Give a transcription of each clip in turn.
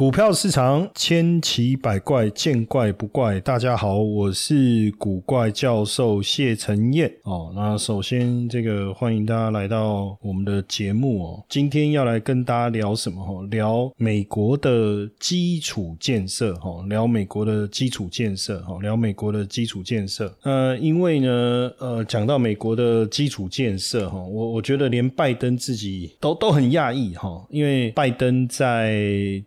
股票市场千奇百怪，见怪不怪。大家好，我是古怪教授谢承彦哦。那首先，这个欢迎大家来到我们的节目哦。今天要来跟大家聊什么？哈，聊美国的基础建设。哈，聊美国的基础建设。哈，聊美国的基础建设。呃，因为呢，呃，讲到美国的基础建设，哈，我我觉得连拜登自己都都很讶异哈，因为拜登在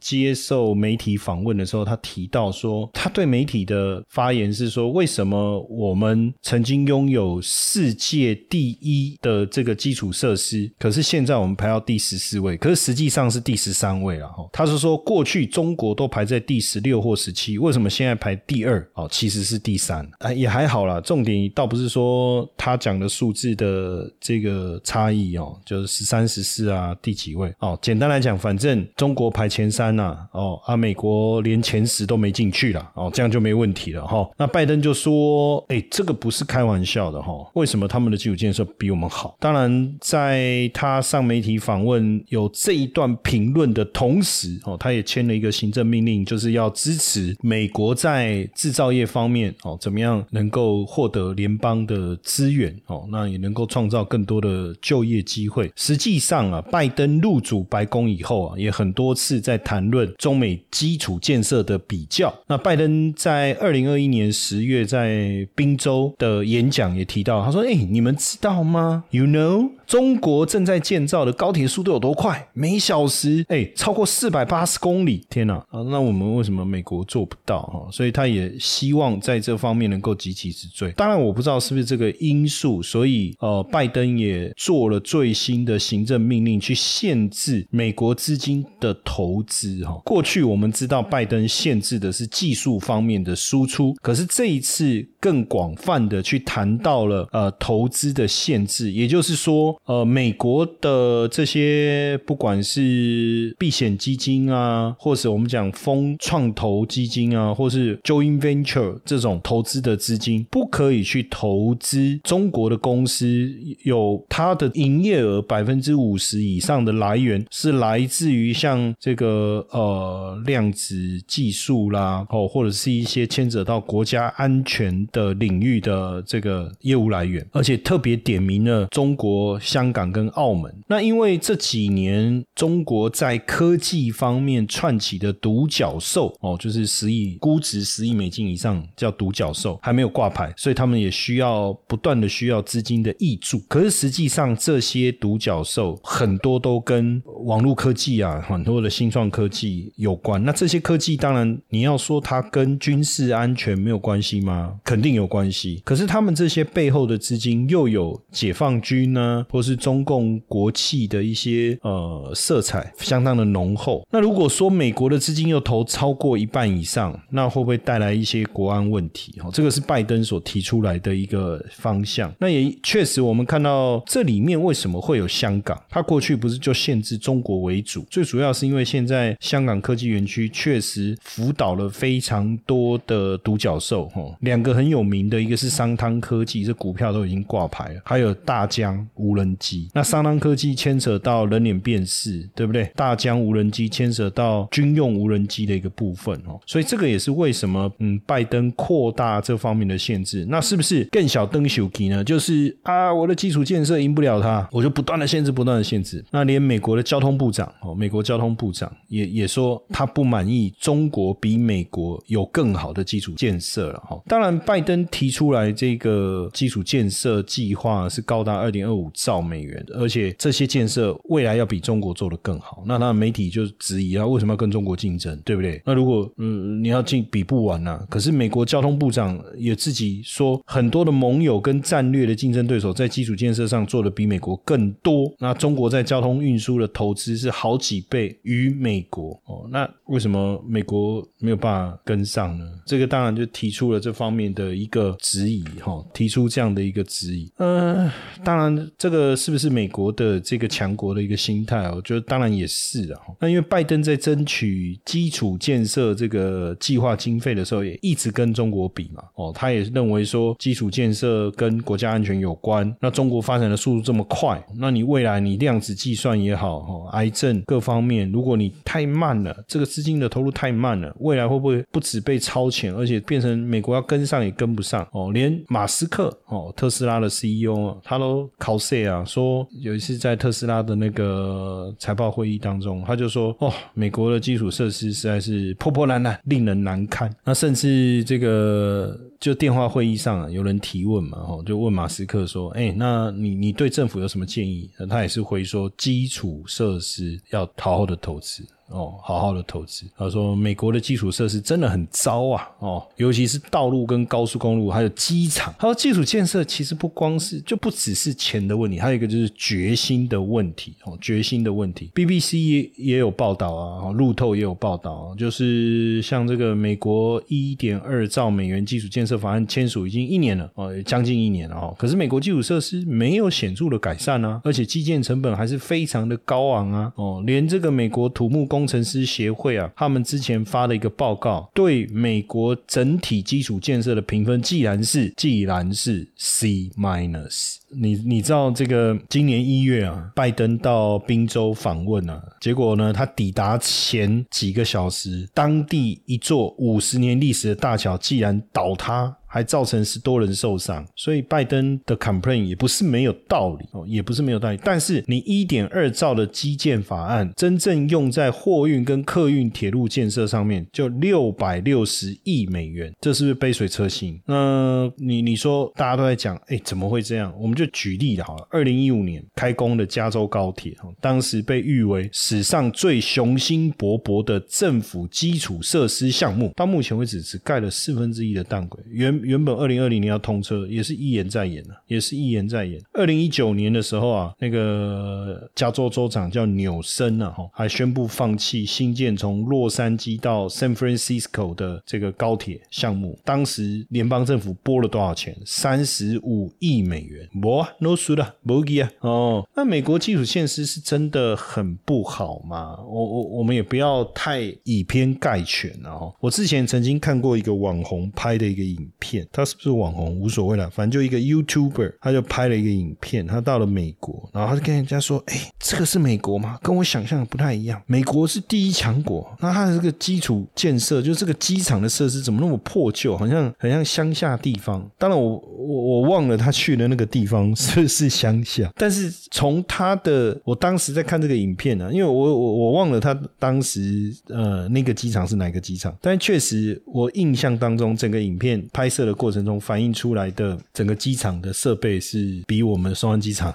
接。受媒体访问的时候，他提到说，他对媒体的发言是说，为什么我们曾经拥有世界第一的这个基础设施，可是现在我们排到第十四位，可是实际上是第十三位了哈。他是说，过去中国都排在第十六或十七，为什么现在排第二？哦，其实是第三，啊，也还好啦。重点倒不是说他讲的数字的这个差异哦，就是十三、十四啊，第几位？哦，简单来讲，反正中国排前三呐。哦啊，美国连前十都没进去了，哦，这样就没问题了哈。那拜登就说，哎，这个不是开玩笑的哈。为什么他们的基础建设比我们好？当然，在他上媒体访问有这一段评论的同时，哦，他也签了一个行政命令，就是要支持美国在制造业方面，哦，怎么样能够获得联邦的资源，哦，那也能够创造更多的就业机会。实际上啊，拜登入主白宫以后啊，也很多次在谈论。中美基础建设的比较，那拜登在二零二一年十月在宾州的演讲也提到，他说：“哎，你们知道吗？You know，中国正在建造的高铁速度有多快？每小时哎超过四百八十公里！天哪！啊，那我们为什么美国做不到？哈，所以他也希望在这方面能够急起直追。当然，我不知道是不是这个因素，所以呃，拜登也做了最新的行政命令，去限制美国资金的投资。哈。过去我们知道拜登限制的是技术方面的输出，可是这一次更广泛的去谈到了呃投资的限制，也就是说呃美国的这些不管是避险基金啊，或是我们讲风创投基金啊，或是 joint venture 这种投资的资金，不可以去投资中国的公司，有它的营业额百分之五十以上的来源是来自于像这个呃。呃，量子技术啦，哦，或者是一些牵扯到国家安全的领域的这个业务来源，而且特别点名了中国香港跟澳门。那因为这几年中国在科技方面串起的独角兽哦，就是十亿估值十亿美金以上叫独角兽，还没有挂牌，所以他们也需要不断的需要资金的挹注。可是实际上这些独角兽很多都跟网络科技啊，很多的新创科技。有关那这些科技，当然你要说它跟军事安全没有关系吗？肯定有关系。可是他们这些背后的资金又有解放军呢，是中共国企的一些呃色彩相当的浓厚。那如果说美国的资金又投超过一半以上，那会不会带来一些国安问题？哈，这个是拜登所提出来的一个方向。那也确实，我们看到这里面为什么会有香港？它过去不是就限制中国为主？最主要是因为现在香港。科技园区确实辅导了非常多的独角兽，哈，两个很有名的，一个是商汤科技，这股票都已经挂牌了，还有大疆无人人机。那商汤科技牵扯到人脸辨识，对不对？大疆无人机牵扯到军用无人机的一个部分，哦，所以这个也是为什么，嗯，拜登扩大这方面的限制，那是不是更小登修机呢？就是啊，我的基础建设赢不了他，我就不断的限制，不断的限制。那连美国的交通部长，哦，美国交通部长也也说。他不满意中国比美国有更好的基础建设了哈。当然，拜登提出来这个基础建设计划是高达二点二五兆兆美元，而且这些建设未来要比中国做得更好。那那媒体就质疑啊，为什么要跟中国竞争，对不对？那如果嗯你要进比不完呐，可是美国交通部长也自己说，很多的盟友跟战略的竞争对手在基础建设上做的比美国更多。那中国在交通运输的投资是好几倍于美国哦。那为什么美国没有办法跟上呢？这个当然就提出了这方面的一个质疑哈，提出这样的一个质疑。呃，当然这个是不是美国的这个强国的一个心态？我觉得当然也是啊。那因为拜登在争取基础建设这个计划经费的时候，也一直跟中国比嘛。哦，他也认为说基础建设跟国家安全有关。那中国发展的速度这么快，那你未来你量子计算也好，哦，癌症各方面，如果你太慢了，这个资金的投入太慢了，未来会不会不止被超前，而且变成美国要跟上也跟不上？哦，连马斯克哦，特斯拉的 CEO 他都考 C 啊，说有一次在特斯拉的那个财报会议当中，他就说哦，美国的基础设施实在是破破烂烂，令人难堪。那甚至这个就电话会议上有人提问嘛，哦，就问马斯克说，哎，那你你对政府有什么建议？他也是回说，基础设施要好好的投资。哦，好好的投资。他说，美国的基础设施真的很糟啊！哦，尤其是道路跟高速公路，还有机场。他说，基础建设其实不光是，就不只是钱的问题，还有一个就是决心的问题。哦，决心的问题。BBC 也也有报道啊，路透也有报道，就是像这个美国一点二兆美元基础建设法案签署已经一年了，哦，将近一年了哦。可是美国基础设施没有显著的改善啊，而且基建成本还是非常的高昂啊。哦，连这个美国土木工程师协会啊，他们之前发了一个报告，对美国整体基础建设的评分，既然是既然是 C minus。你你知道这个今年一月啊，拜登到宾州访问啊，结果呢，他抵达前几个小时，当地一座五十年历史的大桥既然倒塌。还造成十多人受伤，所以拜登的 complain 也不是没有道理哦，也不是没有道理。但是你一点二兆的基建法案真正用在货运跟客运铁路建设上面，就六百六十亿美元，这是不是杯水车薪？那你你说大家都在讲，哎，怎么会这样？我们就举例好了，二零一五年开工的加州高铁，当时被誉为史上最雄心勃勃的政府基础设施项目，到目前为止只盖了四分之一的弹轨，原原本二零二零年要通车，也是一言再言了，也是一言再言。二零一九年的时候啊，那个加州州长叫纽森啊，哈，还宣布放弃新建从洛杉矶到 San Francisco 的这个高铁项目。当时联邦政府拨了多少钱？三十五亿美元。不，no 输了，不给啊。哦，那美国基础设施是真的很不好吗？我我我们也不要太以偏概全啊。我之前曾经看过一个网红拍的一个影片。他是不是网红无所谓了，反正就一个 YouTuber，他就拍了一个影片，他到了美国，然后他就跟人家说：“哎，这个是美国吗？跟我想象的不太一样。美国是第一强国，那它的这个基础建设，就这个机场的设施怎么那么破旧，好像很像乡下地方。当然，我我我忘了他去的那个地方 是不是乡下，但是从他的，我当时在看这个影片呢，因为我我我忘了他当时呃那个机场是哪个机场，但确实我印象当中整个影片拍摄。的过程中反映出来的整个机场的设备是比我们双安机场。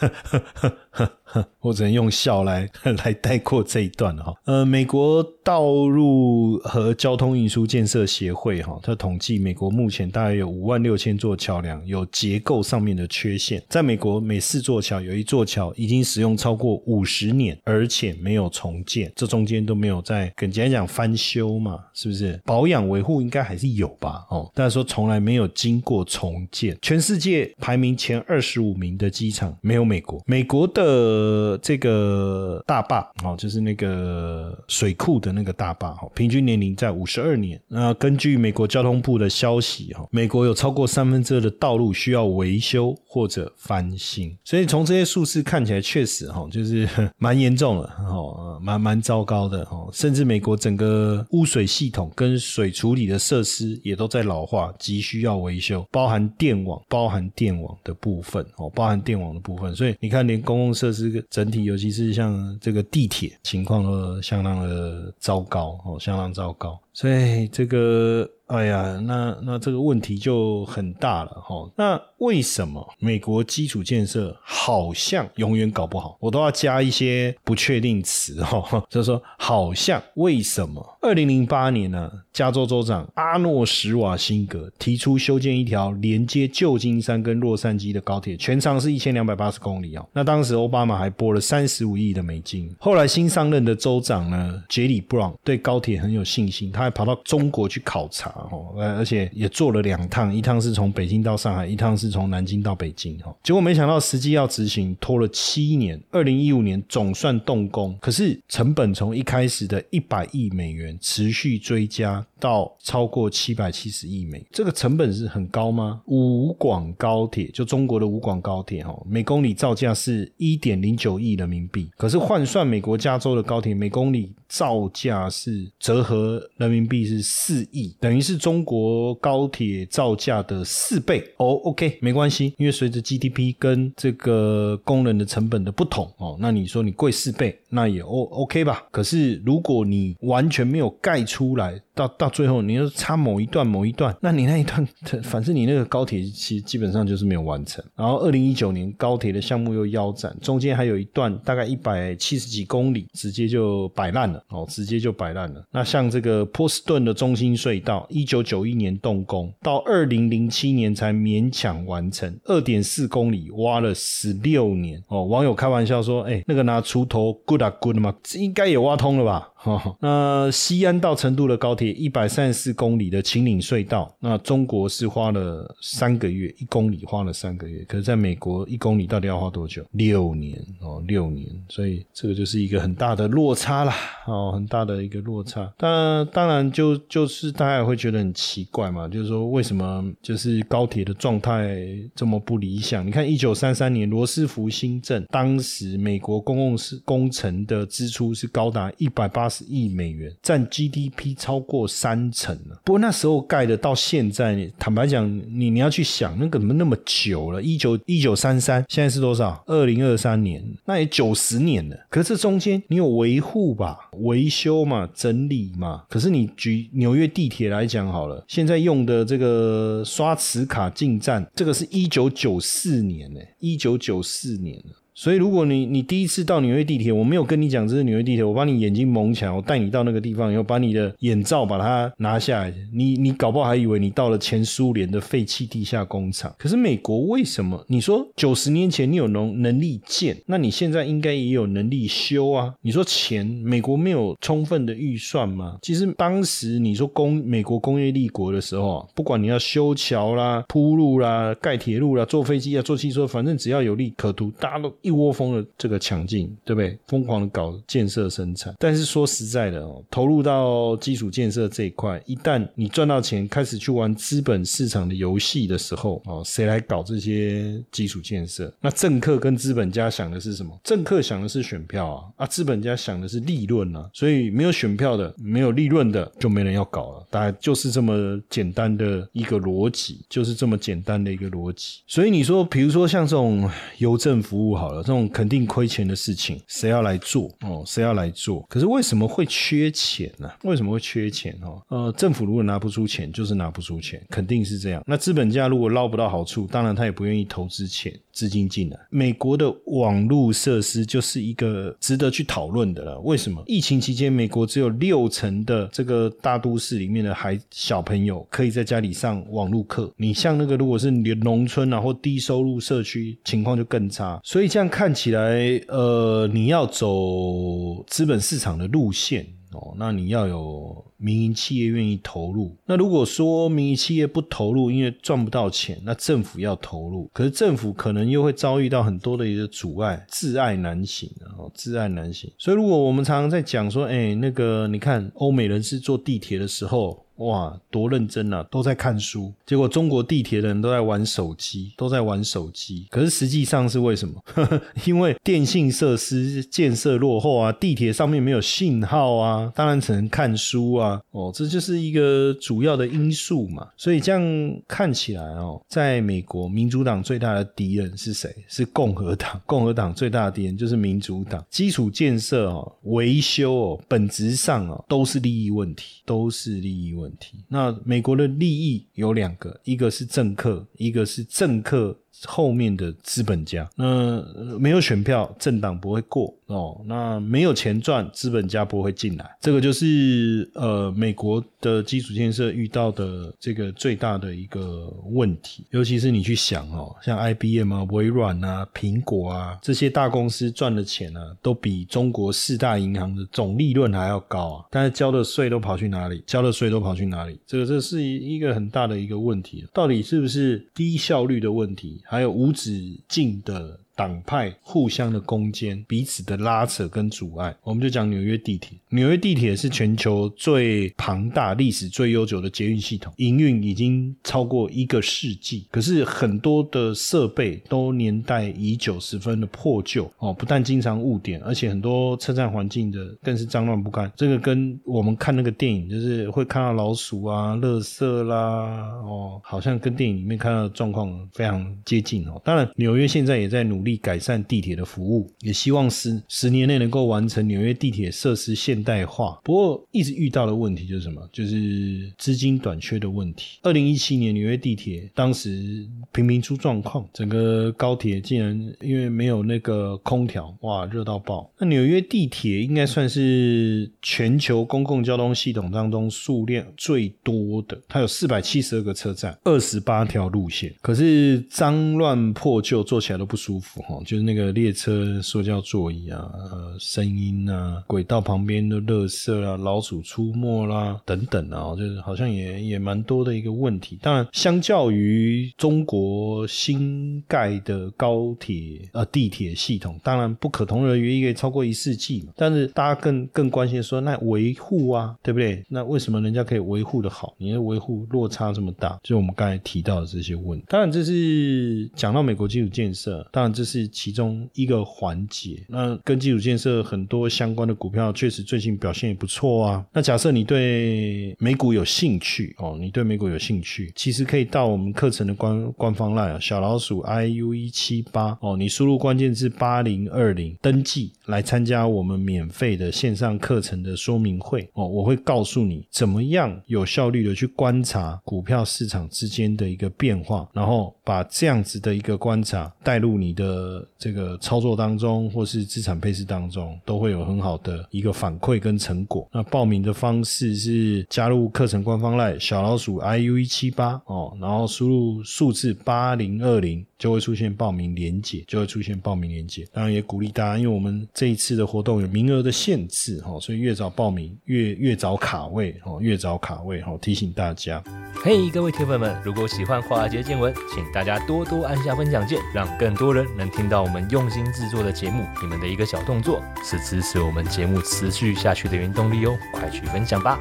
我只能用笑来 来带过这一段哈。呃，美国道路和交通运输建设协会哈，它统计美国目前大概有五万六千座桥梁有结构上面的缺陷。在美国，每四座桥有一座桥已经使用超过五十年，而且没有重建，这中间都没有在跟简单讲翻修嘛，是不是？保养维护应该还是有吧？哦，但是说从来没有经过重建。全世界排名前二十五名的机场没有美国，美国的。呃，这个大坝哦，就是那个水库的那个大坝哈，平均年龄在五十二年。那根据美国交通部的消息哈，美国有超过三分之二的道路需要维修或者翻新。所以从这些数字看起来，确实哈，就是蛮严重的哦，蛮蛮糟糕的哦。甚至美国整个污水系统跟水处理的设施也都在老化，急需要维修，包含电网、包含电网的部分哦，包含电网的部分。所以你看，连公共设施。整体，尤其是像这个地铁情况都相当的糟糕哦，相当糟糕。所以这个。哎呀，那那这个问题就很大了哈。那为什么美国基础建设好像永远搞不好？我都要加一些不确定词哈，就是说好像为什么？二零零八年呢，加州州长阿诺什瓦辛格提出修建一条连接旧金山跟洛杉矶的高铁，全长是一千两百八十公里哦。那当时奥巴马还拨了三十五亿的美金。后来新上任的州长呢，杰里布朗对高铁很有信心，他还跑到中国去考察哦，而且也做了两趟，一趟是从北京到上海，一趟是从南京到北京哈。结果没想到实际要执行拖了七年，二零一五年总算动工，可是成本从一开始的一百亿美元持续追加。到超过七百七十亿美，这个成本是很高吗？武广高铁就中国的武广高铁哦，每公里造价是一点零九亿人民币，可是换算美国加州的高铁，每公里造价是折合人民币是四亿，等于是中国高铁造价的四倍。哦，OK，没关系，因为随着 GDP 跟这个工人的成本的不同哦，那你说你贵四倍，那也 O OK 吧？可是如果你完全没有有盖出来，到到最后，你要差某一段某一段，那你那一段，反正你那个高铁其实基本上就是没有完成。然后二零一九年高铁的项目又腰斩，中间还有一段大概一百七十几公里，直接就摆烂了哦，直接就摆烂了。那像这个波士顿的中心隧道，一九九一年动工，到二零零七年才勉强完成，二点四公里挖了十六年哦。网友开玩笑说：“哎，那个拿锄头 good 啊 good 吗？应该也挖通了吧？” 哈那西安到成都的高铁一百三十四公里的秦岭隧道，那中国是花了三个月，一公里花了三个月，可是在美国一公里到底要花多久？六年哦，六年，所以这个就是一个很大的落差啦，哦，很大的一个落差。当当然就就是大家也会觉得很奇怪嘛，就是说为什么就是高铁的状态这么不理想？你看一九三三年罗斯福新政，当时美国公共是工程的支出是高达一百八十。亿美元占 GDP 超过过三层了。不过那时候盖的，到现在，坦白讲，你你要去想，那个怎么那么久了？一九一九三三，现在是多少？二零二三年，那也九十年了。可是这中间你有维护吧，维修嘛，整理嘛。可是你举纽约地铁来讲好了，现在用的这个刷磁卡进站，这个是一九九四年呢，一九九四年了。所以，如果你你第一次到纽约地铁，我没有跟你讲这是纽约地铁，我把你眼睛蒙起来，我带你到那个地方，以后把你的眼罩把它拿下来，你你搞不好还以为你到了前苏联的废弃地下工厂。可是美国为什么？你说九十年前你有能能力建，那你现在应该也有能力修啊？你说钱，美国没有充分的预算吗？其实当时你说工美国工业立国的时候啊，不管你要修桥啦、铺路啦、盖铁路啦、坐飞机啊、坐汽车，反正只要有利可图，大家都。一窝蜂的这个抢进，对不对？疯狂的搞建设生产，但是说实在的哦，投入到基础建设这一块，一旦你赚到钱，开始去玩资本市场的游戏的时候，哦，谁来搞这些基础建设？那政客跟资本家想的是什么？政客想的是选票啊，啊，资本家想的是利润啊。所以没有选票的，没有利润的，就没人要搞了。大概就是这么简单的一个逻辑，就是这么简单的一个逻辑。所以你说，比如说像这种邮政服务，好。这种肯定亏钱的事情，谁要来做哦？谁要来做？可是为什么会缺钱呢？为什么会缺钱哦？呃，政府如果拿不出钱，就是拿不出钱，肯定是这样。那资本家如果捞不到好处，当然他也不愿意投资钱。资金进来，美国的网络设施就是一个值得去讨论的了。为什么疫情期间，美国只有六成的这个大都市里面的孩小朋友可以在家里上网络课？你像那个如果是农村啊或低收入社区，情况就更差。所以这看起来，呃，你要走资本市场的路线。哦，那你要有民营企业愿意投入。那如果说民营企业不投入，因为赚不到钱，那政府要投入，可是政府可能又会遭遇到很多的一个阻碍，自爱难行哦，自爱难行。所以如果我们常常在讲说，哎，那个你看欧美人士坐地铁的时候。哇，多认真啊！都在看书，结果中国地铁的人都在玩手机，都在玩手机。可是实际上是为什么？因为电信设施建设落后啊，地铁上面没有信号啊，当然只能看书啊。哦，这就是一个主要的因素嘛。所以这样看起来哦，在美国，民主党最大的敌人是谁？是共和党。共和党最大的敌人就是民主党。基础建设哦，维修哦，本质上哦，都是利益问题，都是利益问。那美国的利益有两个，一个是政客，一个是政客。后面的资本家，那没有选票，政党不会过哦。那没有钱赚，资本家不会进来。这个就是呃，美国的基础建设遇到的这个最大的一个问题。尤其是你去想哦，像 IBM 啊、微软啊、苹果啊这些大公司赚的钱呢，都比中国四大银行的总利润还要高啊。但是交的税都跑去哪里？交的税都跑去哪里？这个这是一一个很大的一个问题。到底是不是低效率的问题？还有无止境的。党派互相的攻坚，彼此的拉扯跟阻碍，我们就讲纽约地铁。纽约地铁是全球最庞大、历史最悠久的捷运系统，营运已经超过一个世纪。可是很多的设备都年代已久，十分的破旧哦。不但经常误点，而且很多车站环境的更是脏乱不堪。这个跟我们看那个电影，就是会看到老鼠啊、垃圾啦，哦，好像跟电影里面看到的状况非常接近哦。当然，纽约现在也在努。力改善地铁的服务，也希望十十年内能够完成纽约地铁设施现代化。不过，一直遇到的问题就是什么？就是资金短缺的问题。二零一七年纽约地铁当时频频出状况，整个高铁竟然因为没有那个空调，哇，热到爆。那纽约地铁应该算是全球公共交通系统当中数量最多的，它有四百七十二个车站，二十八条路线。可是脏乱破旧，坐起来都不舒服。哈，就是那个列车塑胶座椅啊，呃，声音啊，轨道旁边的垃圾啦，老鼠出没啦，等等啊，就是好像也也蛮多的一个问题。当然，相较于中国新盖的高铁呃地铁系统，当然不可同日而语，一个超过一世纪嘛。但是大家更更关心说，那维护啊，对不对？那为什么人家可以维护的好，你的维护落差这么大？就是我们刚才提到的这些问题。当然，这是讲到美国基础建设，当然这。这是其中一个环节。那跟基础建设很多相关的股票，确实最近表现也不错啊。那假设你对美股有兴趣哦，你对美股有兴趣，其实可以到我们课程的官官方 line 小老鼠 i u 一七八哦，你输入关键字八零二零登记来参加我们免费的线上课程的说明会哦。我会告诉你怎么样有效率的去观察股票市场之间的一个变化，然后把这样子的一个观察带入你的。呃，这个操作当中，或是资产配置当中，都会有很好的一个反馈跟成果。那报名的方式是加入课程官方赖小老鼠 i u 一七八哦，然后输入数字八零二零。就会出现报名连结，就会出现报名连结。当然也鼓励大家，因为我们这一次的活动有名额的限制哈，所以越早报名越越早卡位哦，越早卡位哈。提醒大家，嘿，各位铁粉们，如果喜欢华尔街见闻，请大家多多按下分享键，让更多人能听到我们用心制作的节目。你们的一个小动作，是支持我们节目持续下去的原动力哦，快去分享吧。